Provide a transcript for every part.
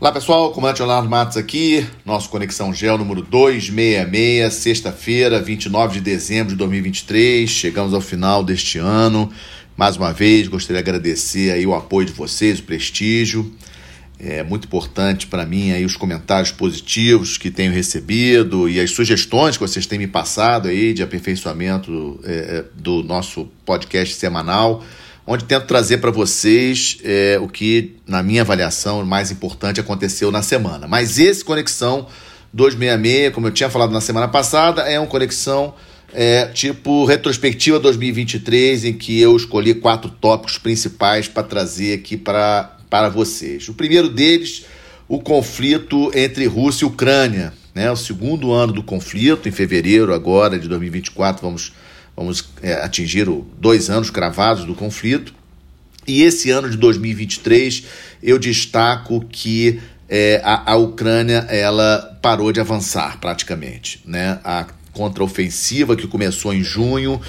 Olá pessoal, comandante Leonardo Matos aqui, nosso Conexão Gel número 266, sexta-feira, 29 de dezembro de 2023. Chegamos ao final deste ano. Mais uma vez, gostaria de agradecer aí o apoio de vocês, o prestígio. É muito importante para mim aí os comentários positivos que tenho recebido e as sugestões que vocês têm me passado aí de aperfeiçoamento é, do nosso podcast semanal onde tento trazer para vocês é, o que, na minha avaliação, mais importante aconteceu na semana. Mas esse Conexão 266, como eu tinha falado na semana passada, é um Conexão é, tipo retrospectiva 2023, em que eu escolhi quatro tópicos principais para trazer aqui para vocês. O primeiro deles, o conflito entre Rússia e Ucrânia. Né? O segundo ano do conflito, em fevereiro agora de 2024, vamos vamos é, atingir o, dois anos cravados do conflito. E esse ano de 2023 eu destaco que é, a, a, Ucrânia ela parou de avançar praticamente. Né? A contraofensiva que começou em junho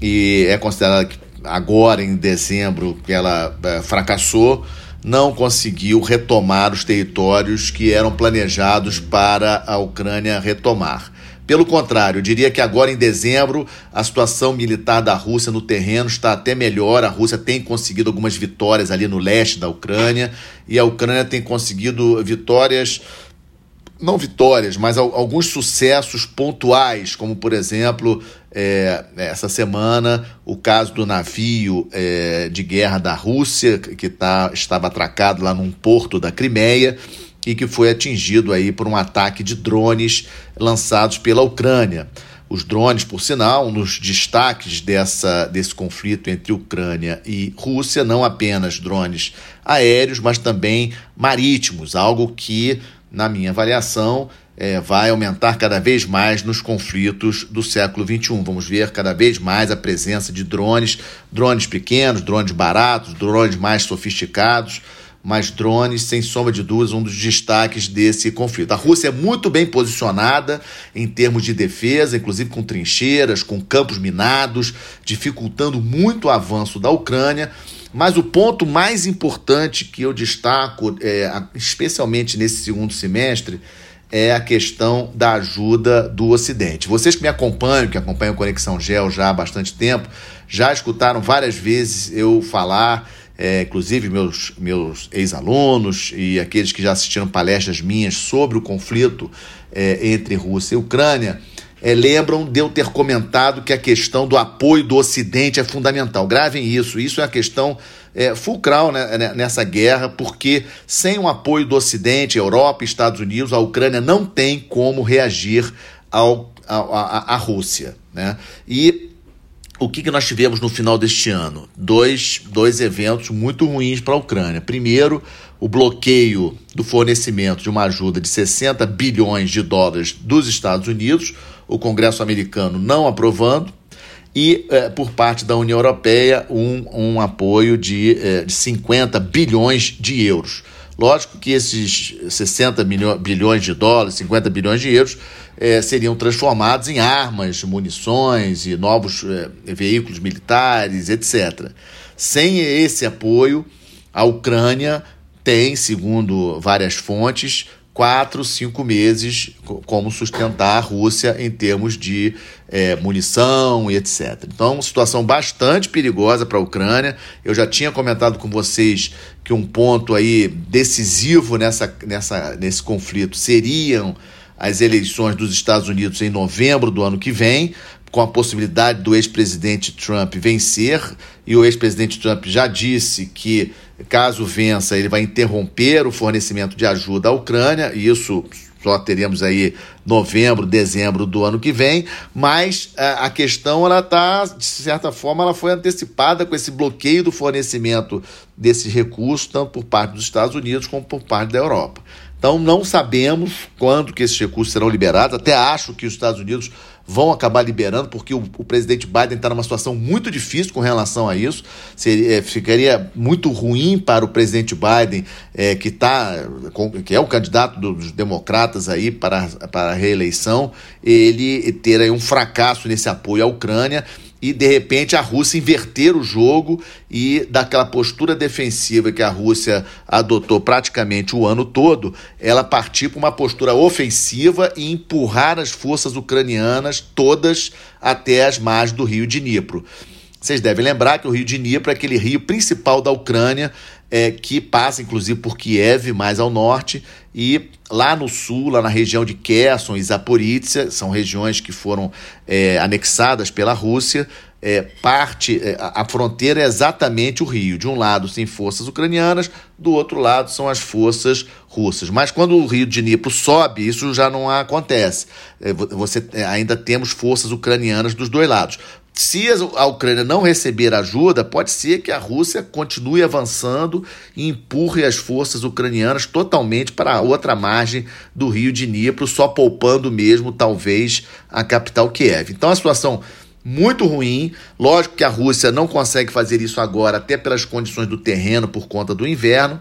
e é considerada que agora em dezembro que ela é, fracassou, não conseguiu retomar os territórios que eram planejados para a Ucrânia retomar. Pelo contrário, eu diria que agora em dezembro a situação militar da Rússia no terreno está até melhor. A Rússia tem conseguido algumas vitórias ali no leste da Ucrânia e a Ucrânia tem conseguido vitórias não vitórias, mas alguns sucessos pontuais, como por exemplo, é, essa semana, o caso do navio é, de guerra da Rússia, que tá, estava atracado lá num porto da Crimeia e que foi atingido aí por um ataque de drones lançados pela Ucrânia. Os drones, por sinal, um dos destaques dessa, desse conflito entre Ucrânia e Rússia, não apenas drones aéreos, mas também marítimos, algo que, na minha avaliação, é, vai aumentar cada vez mais nos conflitos do século XXI. Vamos ver cada vez mais a presença de drones, drones pequenos, drones baratos, drones mais sofisticados mas drones, sem sombra de dúvidas, um dos destaques desse conflito. A Rússia é muito bem posicionada em termos de defesa, inclusive com trincheiras, com campos minados, dificultando muito o avanço da Ucrânia. Mas o ponto mais importante que eu destaco, é, especialmente nesse segundo semestre, é a questão da ajuda do Ocidente. Vocês que me acompanham, que acompanham Conexão Gel já há bastante tempo, já escutaram várias vezes eu falar é, inclusive meus, meus ex-alunos e aqueles que já assistiram palestras minhas sobre o conflito é, entre Rússia e Ucrânia, é, lembram de eu ter comentado que a questão do apoio do Ocidente é fundamental. Gravem isso, isso é a questão é, fulcral né, né nessa guerra, porque sem o apoio do Ocidente, Europa e Estados Unidos, a Ucrânia não tem como reagir ao, à Rússia. Né? E o que, que nós tivemos no final deste ano? Dois, dois eventos muito ruins para a Ucrânia. Primeiro, o bloqueio do fornecimento de uma ajuda de 60 bilhões de dólares dos Estados Unidos, o Congresso americano não aprovando, e é, por parte da União Europeia um, um apoio de, é, de 50 bilhões de euros. Lógico que esses 60 bilhões de dólares, 50 bilhões de euros, é, seriam transformados em armas, munições e novos é, veículos militares, etc. Sem esse apoio, a Ucrânia tem, segundo várias fontes, quatro, cinco meses como sustentar a Rússia em termos de é, munição e etc. Então, uma situação bastante perigosa para a Ucrânia. Eu já tinha comentado com vocês que um ponto aí decisivo nessa, nessa, nesse conflito seriam as eleições dos Estados Unidos em novembro do ano que vem, com a possibilidade do ex-presidente Trump vencer, e o ex-presidente Trump já disse que, caso vença, ele vai interromper o fornecimento de ajuda à Ucrânia, e isso só teremos aí novembro, dezembro do ano que vem, mas a, a questão ela está de certa forma ela foi antecipada com esse bloqueio do fornecimento desses recursos tanto por parte dos Estados Unidos como por parte da Europa. Então não sabemos quando que esses recursos serão liberados. Até acho que os Estados Unidos vão acabar liberando, porque o, o presidente Biden está numa situação muito difícil com relação a isso. Seria, é, ficaria muito ruim para o presidente Biden, é, que, tá, que é o candidato dos democratas aí para, para a reeleição, ele ter aí um fracasso nesse apoio à Ucrânia e de repente a Rússia inverter o jogo e daquela postura defensiva que a Rússia adotou praticamente o ano todo, ela partir para uma postura ofensiva e empurrar as forças ucranianas todas até as margens do rio de Dnipro. Vocês devem lembrar que o rio Dnipro é aquele rio principal da Ucrânia, é, que passa inclusive por Kiev, mais ao norte, e lá no sul, lá na região de Kherson e Zaporizhia, são regiões que foram é, anexadas pela Rússia. É, parte, é, a fronteira é exatamente o rio. De um lado tem forças ucranianas, do outro lado são as forças russas. Mas quando o rio de Dnipro sobe, isso já não acontece. É, você é, ainda temos forças ucranianas dos dois lados se a Ucrânia não receber ajuda, pode ser que a Rússia continue avançando e empurre as forças ucranianas totalmente para a outra margem do rio de Dnipro, só poupando mesmo, talvez, a capital Kiev. Então a situação muito ruim. Lógico que a Rússia não consegue fazer isso agora, até pelas condições do terreno, por conta do inverno,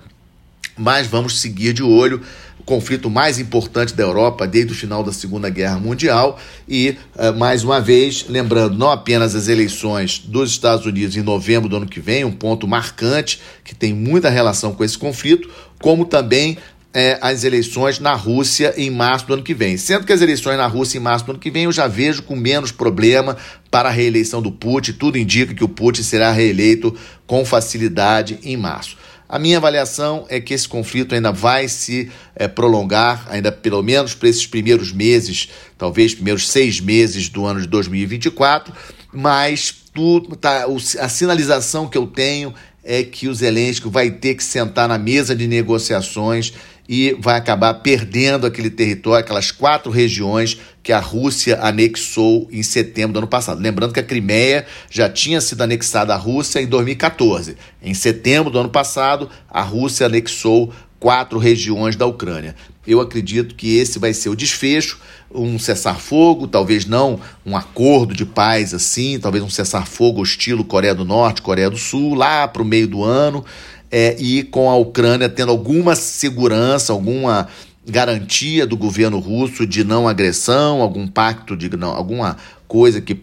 mas vamos seguir de olho o conflito mais importante da Europa desde o final da Segunda Guerra Mundial. E, uh, mais uma vez, lembrando não apenas as eleições dos Estados Unidos em novembro do ano que vem, um ponto marcante que tem muita relação com esse conflito, como também é, as eleições na Rússia em março do ano que vem. Sendo que as eleições na Rússia em março do ano que vem eu já vejo com menos problema para a reeleição do Putin. Tudo indica que o Putin será reeleito com facilidade em março. A minha avaliação é que esse conflito ainda vai se é, prolongar, ainda pelo menos para esses primeiros meses, talvez primeiros seis meses do ano de 2024, mas tudo, tá, a sinalização que eu tenho é que o Zelensky vai ter que sentar na mesa de negociações e vai acabar perdendo aquele território, aquelas quatro regiões que a Rússia anexou em setembro do ano passado. Lembrando que a Crimeia já tinha sido anexada à Rússia em 2014. Em setembro do ano passado, a Rússia anexou quatro regiões da Ucrânia. Eu acredito que esse vai ser o desfecho, um cessar-fogo, talvez não um acordo de paz assim, talvez um cessar-fogo estilo Coreia do Norte, Coreia do Sul, lá para o meio do ano é, e com a Ucrânia tendo alguma segurança, alguma garantia do governo russo de não agressão, algum pacto de não, alguma coisa que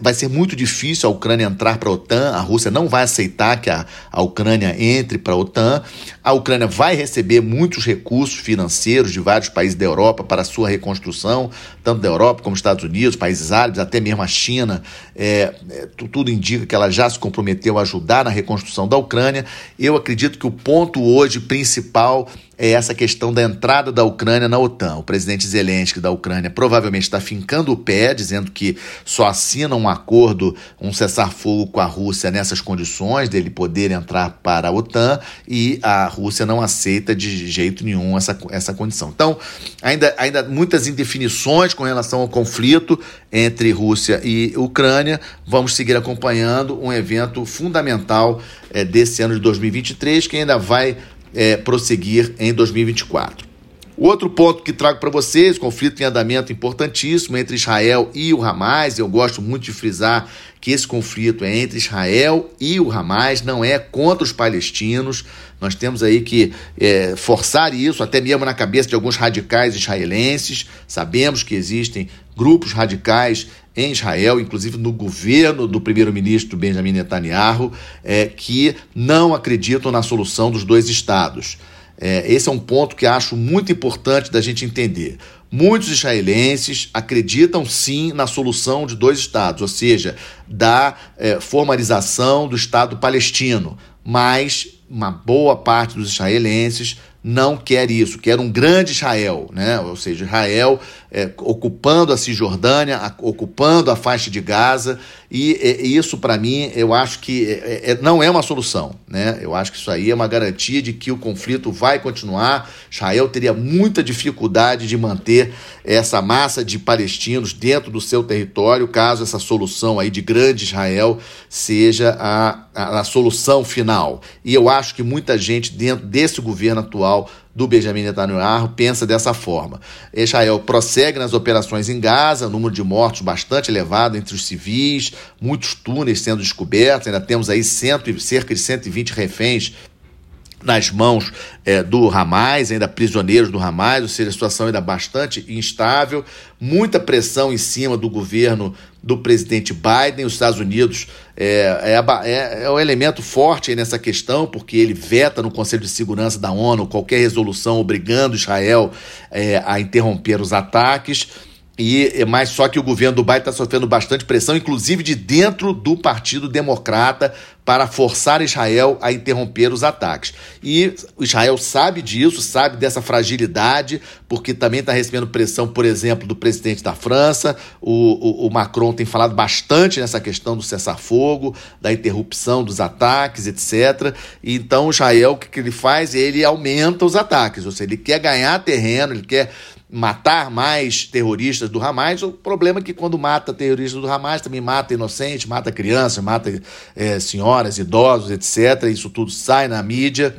vai ser muito difícil a Ucrânia entrar para a OTAN, a Rússia não vai aceitar que a, a Ucrânia entre para a OTAN, a Ucrânia vai receber muitos recursos financeiros de vários países da Europa para a sua reconstrução, tanto da Europa como Estados Unidos, países árabes, até mesmo a China, é, é, tudo indica que ela já se comprometeu a ajudar na reconstrução da Ucrânia. Eu acredito que o ponto hoje principal é essa questão da entrada da Ucrânia na OTAN. O presidente Zelensky da Ucrânia provavelmente está fincando o pé, dizendo que só assina um acordo, um cessar-fogo com a Rússia nessas condições dele poder entrar para a OTAN e a Rússia não aceita de jeito nenhum essa, essa condição. Então, ainda, ainda muitas indefinições com relação ao conflito entre Rússia e Ucrânia. Vamos seguir acompanhando um evento fundamental é, desse ano de 2023 que ainda vai é, prosseguir em 2024. Outro ponto que trago para vocês, conflito em andamento importantíssimo entre Israel e o Hamas. Eu gosto muito de frisar que esse conflito é entre Israel e o Hamas, não é contra os palestinos. Nós temos aí que é, forçar isso, até mesmo na cabeça de alguns radicais israelenses. Sabemos que existem grupos radicais em Israel, inclusive no governo do primeiro-ministro Benjamin Netanyahu, é, que não acreditam na solução dos dois estados. É, esse é um ponto que acho muito importante da gente entender. Muitos israelenses acreditam sim na solução de dois estados, ou seja, da é, formalização do Estado palestino, mas uma boa parte dos israelenses não quer isso, quer um grande Israel, né? ou seja, Israel é, ocupando a Cisjordânia, a, ocupando a faixa de Gaza, e, e isso para mim eu acho que é, é, não é uma solução. Né? Eu acho que isso aí é uma garantia de que o conflito vai continuar. Israel teria muita dificuldade de manter essa massa de palestinos dentro do seu território, caso essa solução aí de grande Israel seja a, a, a solução final. E eu acho que muita gente dentro desse governo atual do Benjamin Netanyahu pensa dessa forma. Israel prossegue nas operações em Gaza, número de mortos bastante elevado entre os civis, muitos túneis sendo descobertos, ainda temos aí cento, cerca de 120 reféns nas mãos é, do Hamas, ainda prisioneiros do Hamas, ou seja, a situação ainda bastante instável, muita pressão em cima do governo do presidente Biden. Os Estados Unidos é, é, é, é elemento forte nessa questão, porque ele veta no Conselho de Segurança da ONU qualquer resolução obrigando Israel é, a interromper os ataques. E, mas só que o governo do Biden está sofrendo bastante pressão, inclusive de dentro do Partido Democrata, para forçar Israel a interromper os ataques. E Israel sabe disso, sabe dessa fragilidade, porque também está recebendo pressão, por exemplo, do presidente da França. O, o, o Macron tem falado bastante nessa questão do cessar-fogo, da interrupção dos ataques, etc. E então Israel, o que, que ele faz? Ele aumenta os ataques, ou seja, ele quer ganhar terreno, ele quer matar mais terroristas do Hamas. O problema é que quando mata terroristas do Hamas, também mata inocentes, mata crianças, mata é, senhoras, idosos, etc. Isso tudo sai na mídia.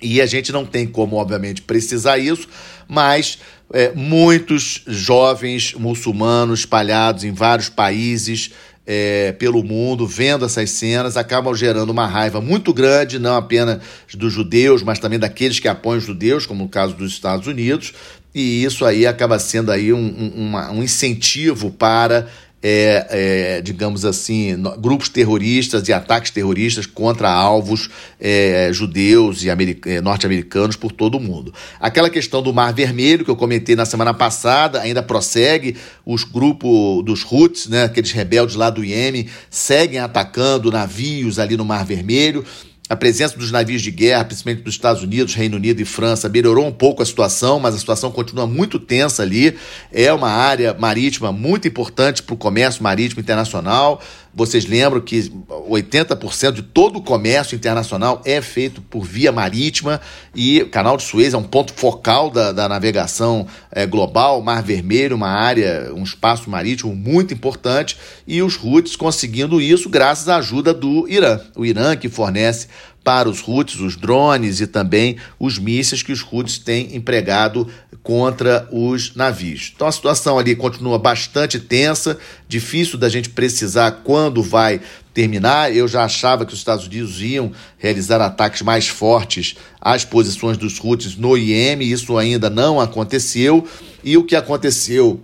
E a gente não tem como, obviamente, precisar isso, mas é, muitos jovens muçulmanos espalhados em vários países é, pelo mundo, vendo essas cenas, acabam gerando uma raiva muito grande, não apenas dos judeus, mas também daqueles que apoiam os judeus, como no caso dos Estados Unidos, e isso aí acaba sendo aí um, um, um incentivo para é, é, digamos assim, grupos terroristas e ataques terroristas contra alvos é, judeus e é, norte-americanos por todo o mundo. Aquela questão do Mar Vermelho que eu comentei na semana passada ainda prossegue. Os grupos dos Houthis, né, aqueles rebeldes lá do Iêmen, seguem atacando navios ali no Mar Vermelho. A presença dos navios de guerra, principalmente dos Estados Unidos, Reino Unido e França, melhorou um pouco a situação, mas a situação continua muito tensa ali. É uma área marítima muito importante para o comércio marítimo internacional. Vocês lembram que 80% de todo o comércio internacional é feito por via marítima e o Canal de Suez é um ponto focal da, da navegação é, global, Mar Vermelho, uma área, um espaço marítimo muito importante e os Houthis conseguindo isso graças à ajuda do Irã. O Irã que fornece para os Houthis, os drones e também os mísseis que os Houthis têm empregado contra os navios. Então a situação ali continua bastante tensa, difícil da gente precisar quando vai terminar. Eu já achava que os Estados Unidos iam realizar ataques mais fortes às posições dos Houthis no Iêmen, isso ainda não aconteceu. E o que aconteceu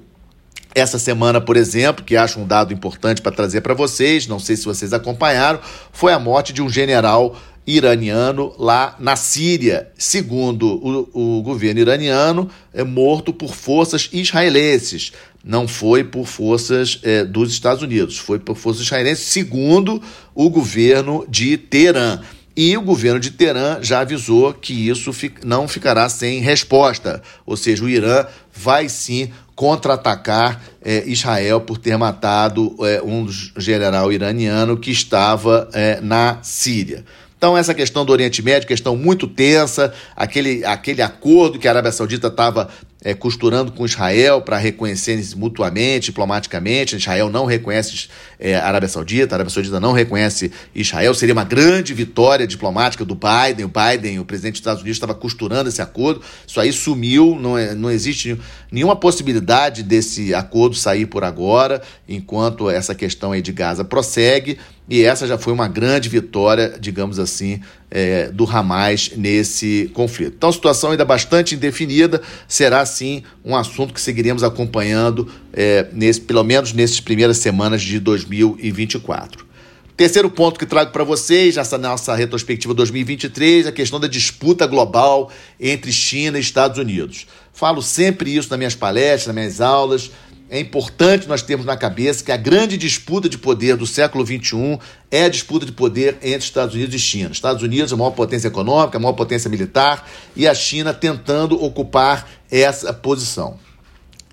essa semana, por exemplo, que acho um dado importante para trazer para vocês, não sei se vocês acompanharam, foi a morte de um general iraniano lá na Síria. Segundo o, o governo iraniano, é morto por forças israelenses. Não foi por forças é, dos Estados Unidos, foi por forças israelenses, segundo o governo de Teherã. E o governo de Teherã já avisou que isso não ficará sem resposta, ou seja, o Irã vai sim contra-atacar é, Israel por ter matado é, um general iraniano que estava é, na Síria. Então, essa questão do Oriente Médio, questão muito tensa, aquele, aquele acordo que a Arábia Saudita estava é, costurando com Israel para reconhecerem mutuamente, diplomaticamente. Israel não reconhece é, a Arábia Saudita, a Arábia Saudita não reconhece Israel. Seria uma grande vitória diplomática do Biden. O Biden, o presidente dos Estados Unidos, estava costurando esse acordo. Isso aí sumiu, não, é, não existe nenhuma possibilidade desse acordo sair por agora, enquanto essa questão aí de Gaza prossegue. E essa já foi uma grande vitória, digamos assim, é, do Hamas nesse conflito. Então, situação ainda bastante indefinida, será sim um assunto que seguiremos acompanhando, é, nesse, pelo menos nessas primeiras semanas de 2024. Terceiro ponto que trago para vocês, nessa nossa retrospectiva 2023, a questão da disputa global entre China e Estados Unidos. Falo sempre isso nas minhas palestras, nas minhas aulas, é importante nós termos na cabeça que a grande disputa de poder do século XXI é a disputa de poder entre Estados Unidos e China. Estados Unidos a maior potência econômica, a maior potência militar, e a China tentando ocupar essa posição.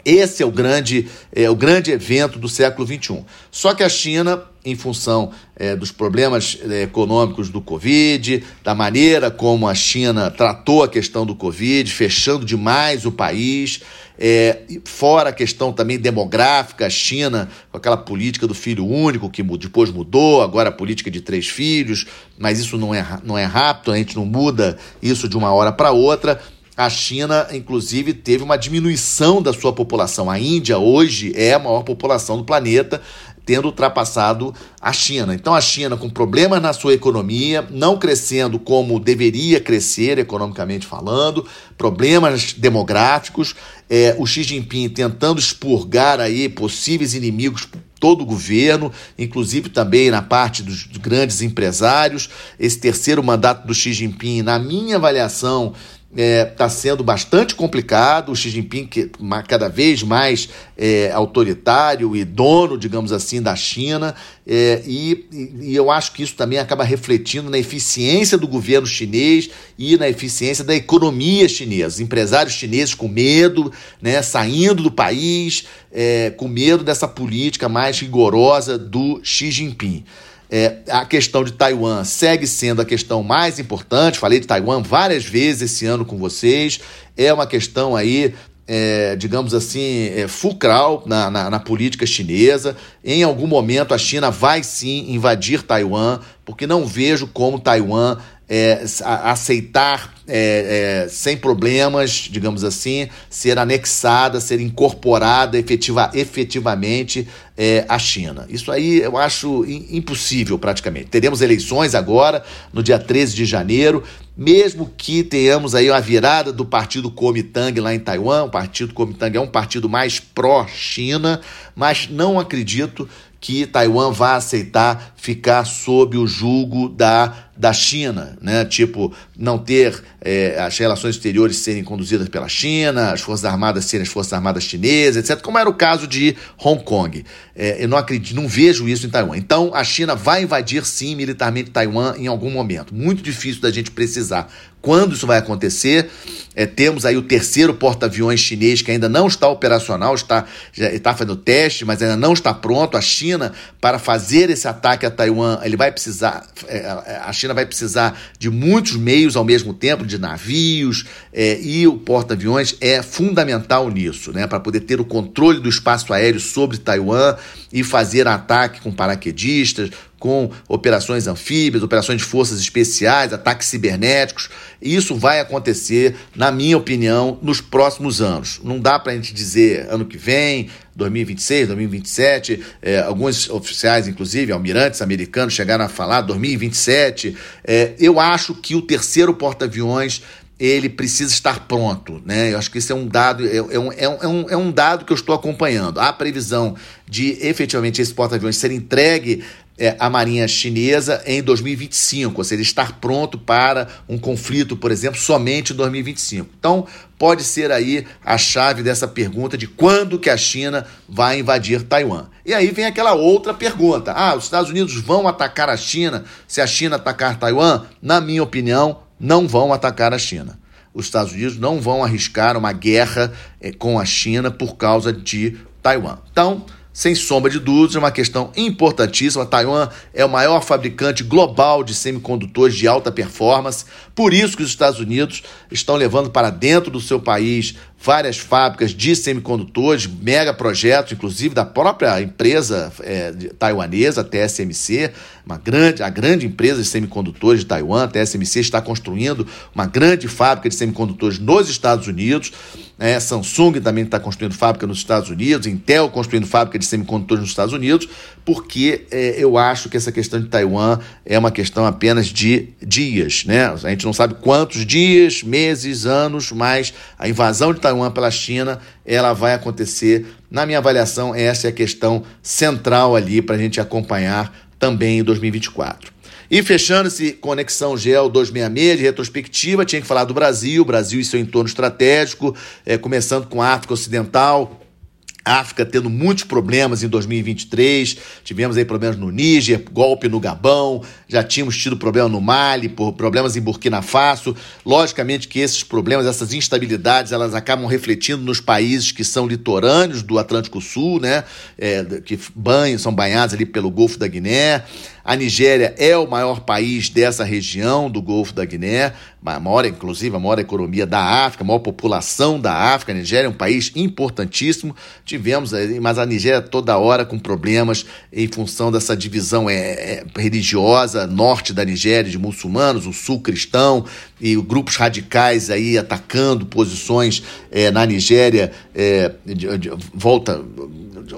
Esse é o grande, é, o grande evento do século XXI. Só que a China, em função é, dos problemas é, econômicos do Covid, da maneira como a China tratou a questão do Covid, fechando demais o país, é, fora a questão também demográfica, a China, com aquela política do filho único, que depois mudou, agora a política de três filhos, mas isso não é, não é rápido, a gente não muda isso de uma hora para outra. A China, inclusive, teve uma diminuição da sua população. A Índia hoje é a maior população do planeta, tendo ultrapassado a China. Então a China com problemas na sua economia, não crescendo como deveria crescer economicamente falando, problemas demográficos, é, o Xi Jinping tentando expurgar aí possíveis inimigos todo o governo, inclusive também na parte dos grandes empresários. Esse terceiro mandato do Xi Jinping, na minha avaliação, está é, tá sendo bastante complicado. O Xi Jinping, que, cada vez mais é, autoritário e dono, digamos assim, da China, é, e, e, eu acho que isso também acaba refletindo na eficiência do governo chinês e na eficiência da economia chinesa. Os empresários chineses com medo, né, saindo do país, é, com medo dessa política mais rigorosa do Xi Jinping. É, a questão de Taiwan segue sendo a questão mais importante. Falei de Taiwan várias vezes esse ano com vocês. É uma questão aí é, digamos assim, é, fulcral na, na, na, política chinesa. Em algum momento a China vai sim invadir Taiwan, porque não vejo como Taiwan é, aceitar é, é, sem problemas, digamos assim, ser anexada, ser incorporada efetiva, efetivamente é, à China. Isso aí eu acho impossível praticamente. Teremos eleições agora, no dia 13 de janeiro, mesmo que tenhamos aí a virada do partido Kuomintang lá em Taiwan, o partido Kuomintang é um partido mais pró-China, mas não acredito que Taiwan vá aceitar ficar sob o julgo da, da China, né? Tipo, não ter é, as relações exteriores serem conduzidas pela China, as Forças Armadas serem as Forças Armadas chinesas, etc., como era o caso de Hong Kong. É, eu não acredito, não vejo isso em Taiwan. Então, a China vai invadir, sim, militarmente Taiwan em algum momento. Muito difícil da gente precisar quando isso vai acontecer. É, temos aí o terceiro porta-aviões chinês que ainda não está operacional, está, já está fazendo teste, mas ainda não está pronto. A China, para fazer esse ataque a Taiwan, ele vai precisar, é, a China vai precisar de muitos meios ao mesmo tempo, de navios, é, e o porta-aviões é fundamental nisso, né, para poder ter o controle do espaço aéreo sobre Taiwan e fazer ataque com paraquedistas, com operações anfíbias, operações de forças especiais, ataques cibernéticos. Isso vai acontecer, na minha opinião, nos próximos anos. Não dá para a gente dizer ano que vem, 2026, 2027. É, alguns oficiais, inclusive, almirantes americanos, chegaram a falar 2027. É, eu acho que o terceiro porta-aviões ele precisa estar pronto, né? Eu acho que isso é um dado, é, é, um, é, um, é um dado que eu estou acompanhando. Há previsão de efetivamente esse porta-aviões ser entregue é, à Marinha Chinesa em 2025, ou seja, estar pronto para um conflito, por exemplo, somente em 2025. Então, pode ser aí a chave dessa pergunta de quando que a China vai invadir Taiwan. E aí vem aquela outra pergunta: ah, os Estados Unidos vão atacar a China se a China atacar Taiwan? Na minha opinião, não vão atacar a China. Os Estados Unidos não vão arriscar uma guerra é, com a China por causa de Taiwan. Então, sem sombra de dúvidas, é uma questão importantíssima. Taiwan é o maior fabricante global de semicondutores de alta performance, por isso que os Estados Unidos estão levando para dentro do seu país várias fábricas de semicondutores, mega projetos, inclusive da própria empresa é, taiwanesa, TSMC, uma grande, a grande empresa de semicondutores de Taiwan, a TSMC está construindo uma grande fábrica de semicondutores nos Estados Unidos. É, Samsung também está construindo fábrica nos Estados Unidos, Intel construindo fábrica de semicondutores nos Estados Unidos, porque é, eu acho que essa questão de Taiwan é uma questão apenas de dias. Né? A gente não sabe quantos dias, meses, anos, mas a invasão de Taiwan pela China ela vai acontecer. Na minha avaliação, essa é a questão central ali para a gente acompanhar também em 2024. E fechando esse Conexão Gel 266 de retrospectiva, tinha que falar do Brasil, Brasil e seu entorno estratégico, é, começando com a África Ocidental, África tendo muitos problemas em 2023, tivemos aí problemas no Níger, golpe no Gabão, já tínhamos tido problema no Mali, por problemas em Burkina Faso. Logicamente que esses problemas, essas instabilidades, elas acabam refletindo nos países que são litorâneos do Atlântico Sul, né, é, que banham, são banhados ali pelo Golfo da Guiné. A Nigéria é o maior país dessa região do Golfo da Guiné, maior, inclusive, a maior economia da África, a maior população da África. A Nigéria é um país importantíssimo. Tivemos, mas a Nigéria toda hora com problemas em função dessa divisão é, é, religiosa, norte da Nigéria, de muçulmanos, o sul cristão. e grupos radicais aí atacando posições é, na Nigéria, é, de, de, volta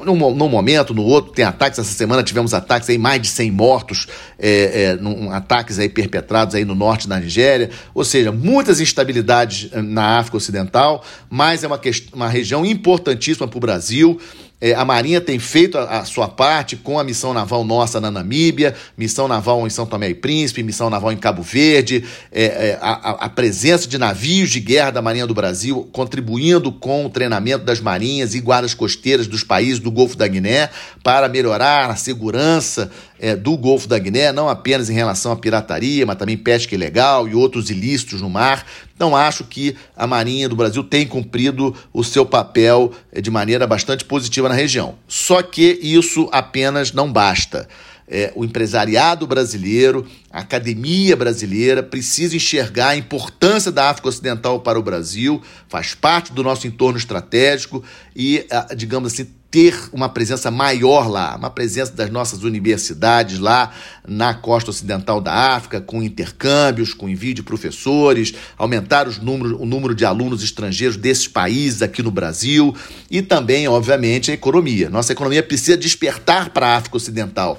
num, num, momento, no outro, tem ataques. Essa semana tivemos ataques aí, mais de 100 mortos, é, é, num, ataques aí perpetrados aí no norte da Nigéria. Ou seja, muitas instabilidades na África Ocidental, mas é uma, uma região importantíssima para o Brasil. É, a Marinha tem feito a, a, sua parte com a missão naval nossa na Namíbia, missão naval em São Tomé e Príncipe, missão naval em Cabo Verde, é, é, a, a, presença de navios de guerra da Marinha do Brasil contribuindo com o treinamento das marinhas e guardas costeiras dos países do Golfo da Guiné para melhorar a segurança é, do Golfo da Guiné, não apenas em relação à pirataria, mas também pesca ilegal e outros ilícitos no mar. Então, acho que a Marinha do Brasil tem cumprido o seu papel é, de maneira bastante positiva na região. Só que isso apenas não basta. É, o empresariado brasileiro, a academia brasileira precisa enxergar a importância da África Ocidental para o Brasil, faz parte do nosso entorno estratégico e, digamos assim, ter uma presença maior lá, uma presença das nossas universidades lá na costa ocidental da África, com intercâmbios, com envio de professores, aumentar os números, o número de alunos estrangeiros desses países aqui no Brasil e também, obviamente, a economia. Nossa economia precisa despertar para a África Ocidental.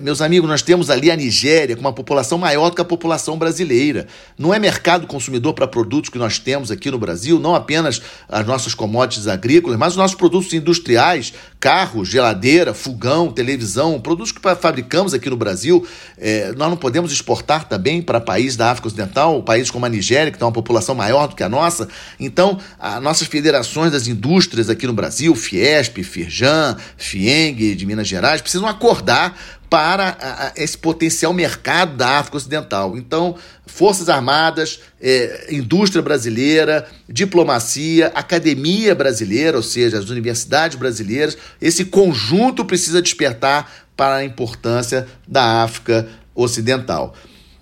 Meus amigos, nós temos ali a Nigéria com uma população maior do que a população brasileira. Não é mercado consumidor para produtos que nós temos aqui no Brasil, não apenas as nossas commodities agrícolas, mas os nossos produtos industriais, carros, geladeira, fogão, televisão, produtos que fabricamos aqui no Brasil. É, nós não podemos exportar também para países da África Ocidental, países como a Nigéria, que tem uma população maior do que a nossa. Então, as nossas federações das indústrias aqui no Brasil, Fiesp, Firjan, Fieng de Minas Gerais, precisam acordar para esse potencial mercado da África Ocidental. Então, Forças Armadas, é, indústria brasileira, diplomacia, academia brasileira, ou seja, as universidades brasileiras, esse conjunto precisa despertar para a importância da África Ocidental.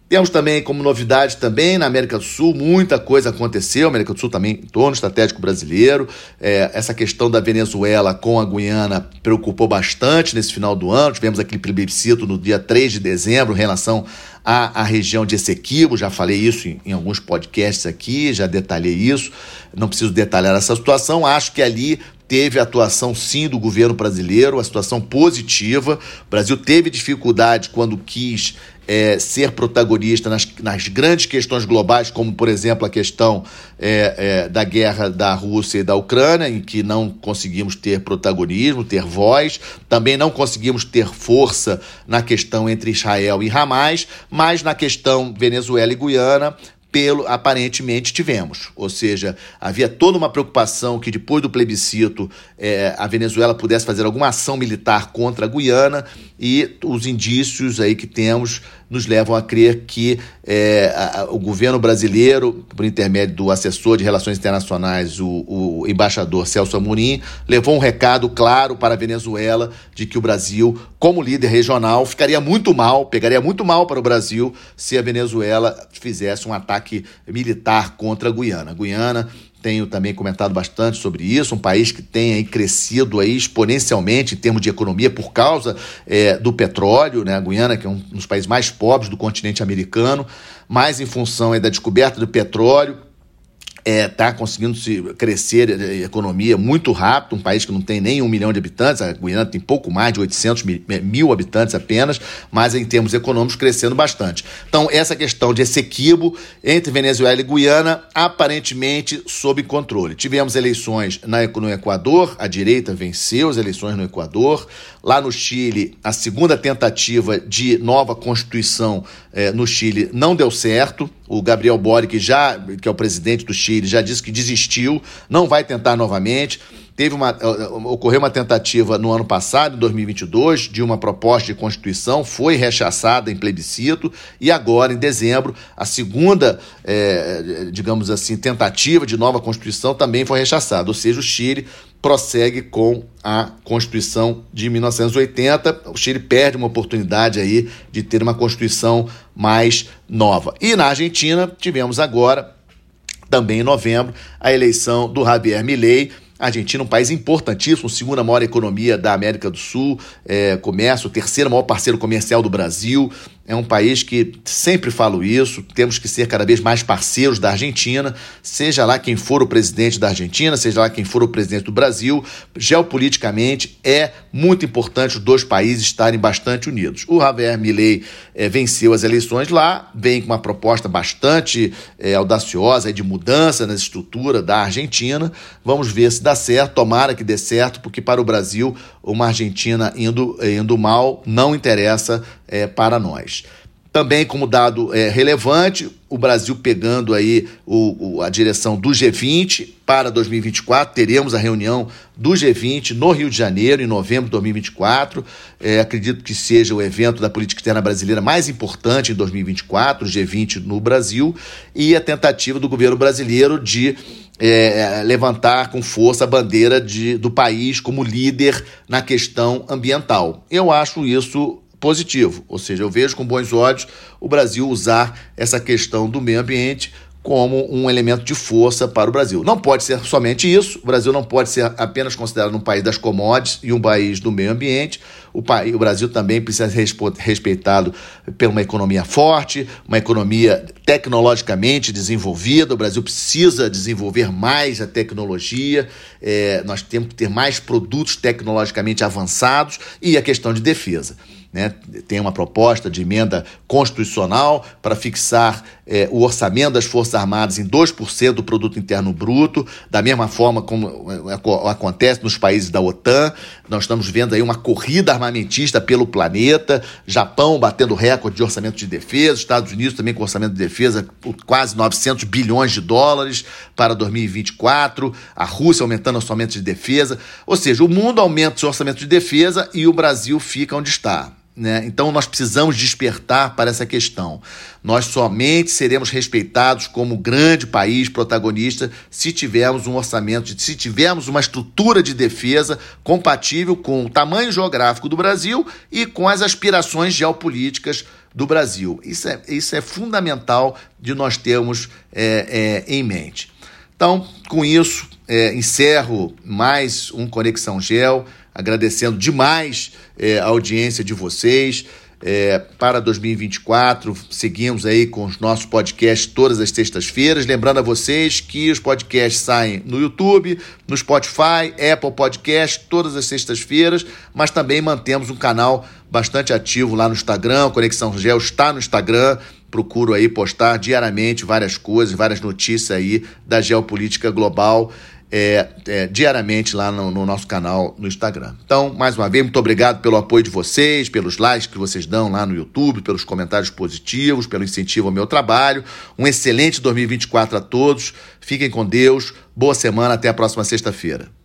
Temos também como novidade também na América do Sul, muita coisa aconteceu, América do Sul também em torno estratégico brasileiro. É, essa questão da Venezuela com a Guiana preocupou bastante nesse final do ano. Tivemos aquele plebiscito no dia 3 de dezembro em relação à, à região de Essequibo, já falei isso em, em alguns podcasts aqui, já detalhei isso, não preciso detalhar essa situação. Acho que ali teve atuação sim do governo brasileiro, a situação positiva. O Brasil teve dificuldade quando quis é, ser protagonista nas, nas, grandes questões globais, como, por exemplo, a questão é, é, da guerra da Rússia e da Ucrânia, em que não conseguimos ter protagonismo, ter voz, também não conseguimos ter força na questão entre Israel e Hamas, mas na questão Venezuela e Guiana, pelo aparentemente tivemos. Ou seja, havia toda uma preocupação que depois do plebiscito é, a Venezuela pudesse fazer alguma ação militar contra a Guiana e os indícios aí que temos nos levam a crer que é, a, o governo brasileiro, por intermédio do assessor de relações internacionais, o, o, embaixador Celso Amorim, levou um recado claro para a Venezuela de que o Brasil, como líder regional, ficaria muito mal, pegaria muito mal para o Brasil se a Venezuela fizesse um ataque militar contra a Guiana. A Guiana tenho também comentado bastante sobre isso, um país que tem aí crescido aí exponencialmente em termos de economia por causa é, do petróleo, né? A Guiana, que é um dos países mais pobres do continente americano, mais em função aí da descoberta do petróleo está é, tá conseguindo se crescer a economia muito rápido, um país que não tem nem um milhão de habitantes, a Guiana tem pouco mais de 800 mil habitantes apenas, mas em termos econômicos crescendo bastante. Então, essa questão de esse entre Venezuela e Guiana, aparentemente sob controle. Tivemos eleições no Equador, a direita venceu as eleições no Equador, lá no Chile, a segunda tentativa de nova constituição no Chile não deu certo, o Gabriel Boric, já, que é o presidente do Chile, já disse que desistiu, não vai tentar novamente. Teve uma, eh, eh, ocorreu uma tentativa no ano passado, em 2022, de uma proposta de constituição, foi rechaçada em plebiscito, e agora, em dezembro, a segunda, é, digamos assim, tentativa de nova constituição também foi rechaçada. Ou seja, o Chile prossegue com a Constituição de 1980. O Chile perde uma oportunidade aí de ter uma Constituição mais nova. E na Argentina tivemos agora, também em novembro, a eleição do Javier Milei, Argentina, um país importantíssimo, segunda maior economia da América do Sul, é, comércio, terceiro maior parceiro comercial do Brasil, é um país que sempre falo isso, temos que ser cada vez mais parceiros da Argentina, seja lá quem for o presidente da Argentina, seja lá quem for o presidente do Brasil, geopoliticamente é muito importante os dois países estarem bastante unidos. O Javier Milei é, venceu as eleições lá, vem com uma proposta bastante é, audaciosa de mudança na estrutura da Argentina. Vamos ver se dá certo, tomara que dê certo, porque para o Brasil uma Argentina indo, indo mal não interessa é, para nós. Também, como dado é, relevante, o Brasil pegando aí o, o, a direção do G20 para 2024. Teremos a reunião do G20 no Rio de Janeiro, em novembro de 2024. É, acredito que seja o evento da política externa brasileira mais importante em 2024, o G20 no Brasil, e a tentativa do governo brasileiro de é, levantar com força a bandeira de, do país como líder na questão ambiental. Eu acho isso positivo, ou seja, eu vejo com bons olhos o Brasil usar essa questão do meio ambiente como um elemento de força para o Brasil. Não pode ser somente isso, o Brasil não pode ser apenas considerado um país das commodities e um país do meio ambiente. O, país, o Brasil também precisa ser respeitado por uma economia forte, uma economia tecnologicamente desenvolvida. O Brasil precisa desenvolver mais a tecnologia, é, nós temos que ter mais produtos tecnologicamente avançados e a questão de defesa. Né, tem uma proposta de emenda constitucional para fixar é, o orçamento das Forças Armadas em 2% do produto interno bruto, da mesma forma como é, acontece nos países da OTAN. Nós estamos vendo aí uma corrida armamentista pelo planeta, Japão batendo recorde de orçamento de defesa, Estados Unidos também com orçamento de defesa por quase 900 bilhões de dólares para 2024, a Rússia aumentando o orçamento de defesa, ou seja, o mundo aumenta o seu orçamento de defesa e o Brasil fica onde está. Né? Então nós precisamos despertar para essa questão. Nós somente seremos respeitados como grande país protagonista se tivermos um orçamento, se tivermos uma estrutura de defesa compatível com o tamanho geográfico do Brasil e com as aspirações geopolíticas do Brasil. Isso é, isso é fundamental de nós termos é, é, em mente. Então, com isso, é, encerro mais um Conexão Gel agradecendo demais é, a audiência de vocês. É, para 2024, seguimos aí com os nossos podcasts todas as sextas-feiras. Lembrando a vocês que os podcasts saem no YouTube, no Spotify, Apple Podcast, todas as sextas-feiras, mas também mantemos um canal bastante ativo lá no Instagram. Conexão Gel está no Instagram. Procuro aí postar diariamente várias coisas, várias notícias aí da geopolítica global é, é, diariamente lá no, no, nosso canal no Instagram. Então, mais uma vez, muito obrigado pelo apoio de vocês, pelos likes que vocês dão lá no YouTube, pelos comentários positivos, pelo incentivo ao meu trabalho. Um excelente 2024 a todos. Fiquem com Deus. Boa semana. Até a próxima sexta-feira.